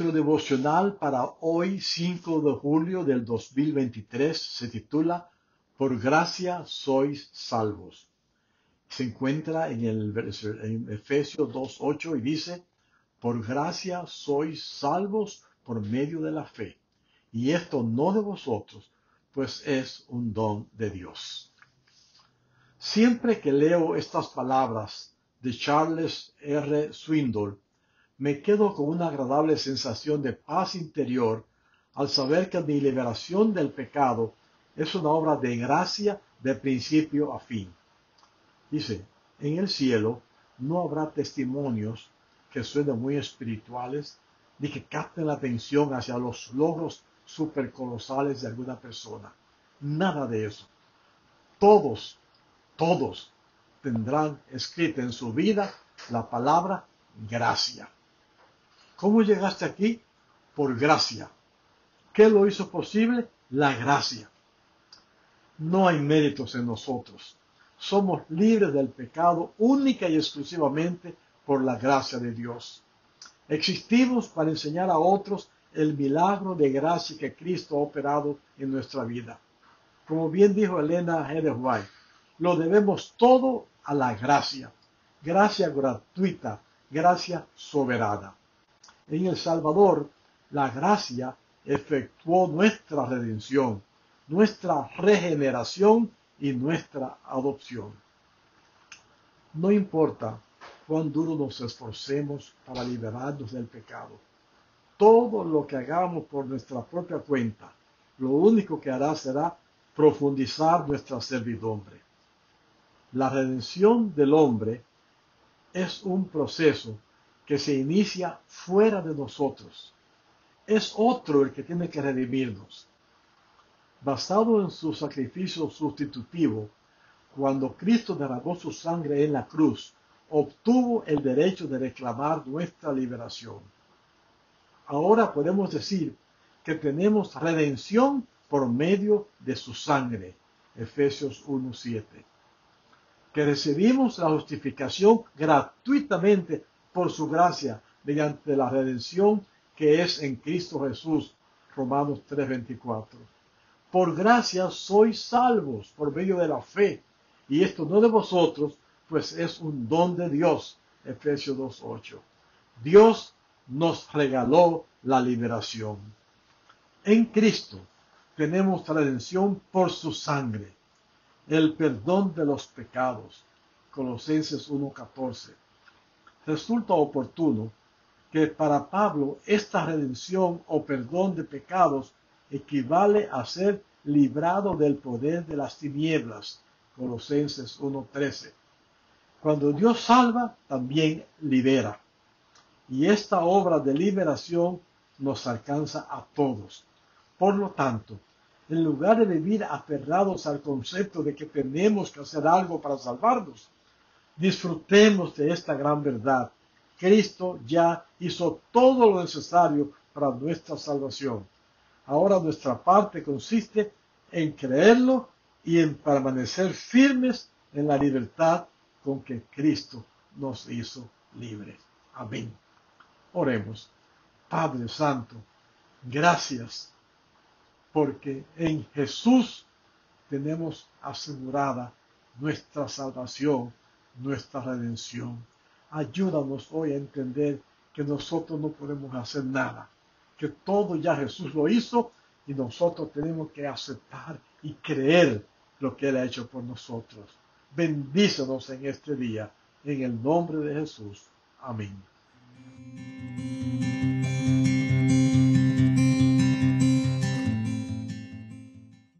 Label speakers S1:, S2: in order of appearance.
S1: Nuestro devocional para hoy 5 de julio del 2023 se titula Por gracia sois salvos. Se encuentra en, el, en Efesios 2.8 y dice, Por gracia sois salvos por medio de la fe. Y esto no de vosotros, pues es un don de Dios. Siempre que leo estas palabras de Charles R. Swindoll, me quedo con una agradable sensación de paz interior al saber que mi liberación del pecado es una obra de gracia de principio a fin. Dice, en el cielo no habrá testimonios que suenen muy espirituales ni que capten la atención hacia los logros supercolosales de alguna persona. Nada de eso. Todos, todos tendrán escrita en su vida la palabra gracia. ¿Cómo llegaste aquí? Por gracia. ¿Qué lo hizo posible? La gracia. No hay méritos en nosotros. Somos libres del pecado única y exclusivamente por la gracia de Dios. Existimos para enseñar a otros el milagro de gracia que Cristo ha operado en nuestra vida. Como bien dijo Elena. White, lo debemos todo a la gracia. Gracia gratuita, gracia soberana en El Salvador, la gracia efectuó nuestra redención, nuestra regeneración y nuestra adopción. No importa cuán duro nos esforcemos para liberarnos del pecado. Todo lo que hagamos por nuestra propia cuenta, lo único que hará será profundizar nuestra servidumbre. La redención del hombre es un proceso que se inicia fuera de nosotros. Es otro el que tiene que redimirnos. Basado en su sacrificio sustitutivo, cuando Cristo derramó su sangre en la cruz, obtuvo el derecho de reclamar nuestra liberación. Ahora podemos decir que tenemos redención por medio de su sangre. Efesios 1.7. Que recibimos la justificación gratuitamente por su gracia mediante la redención que es en Cristo Jesús. Romanos 3:24. Por gracia sois salvos por medio de la fe, y esto no de vosotros, pues es un don de Dios. Efesios 2:8. Dios nos regaló la liberación. En Cristo tenemos redención por su sangre, el perdón de los pecados. Colosenses 1:14 resulta oportuno que para Pablo esta redención o perdón de pecados equivale a ser librado del poder de las tinieblas. Colosenses 1.13. Cuando Dios salva, también libera. Y esta obra de liberación nos alcanza a todos. Por lo tanto, en lugar de vivir aferrados al concepto de que tenemos que hacer algo para salvarnos, Disfrutemos de esta gran verdad. Cristo ya hizo todo lo necesario para nuestra salvación. Ahora nuestra parte consiste en creerlo y en permanecer firmes en la libertad con que Cristo nos hizo libres. Amén. Oremos. Padre Santo, gracias porque en Jesús tenemos asegurada nuestra salvación nuestra redención. Ayúdanos hoy a entender que nosotros no podemos hacer nada, que todo ya Jesús lo hizo y nosotros tenemos que aceptar y creer lo que Él ha hecho por nosotros. Bendícenos en este día, en el nombre de Jesús. Amén.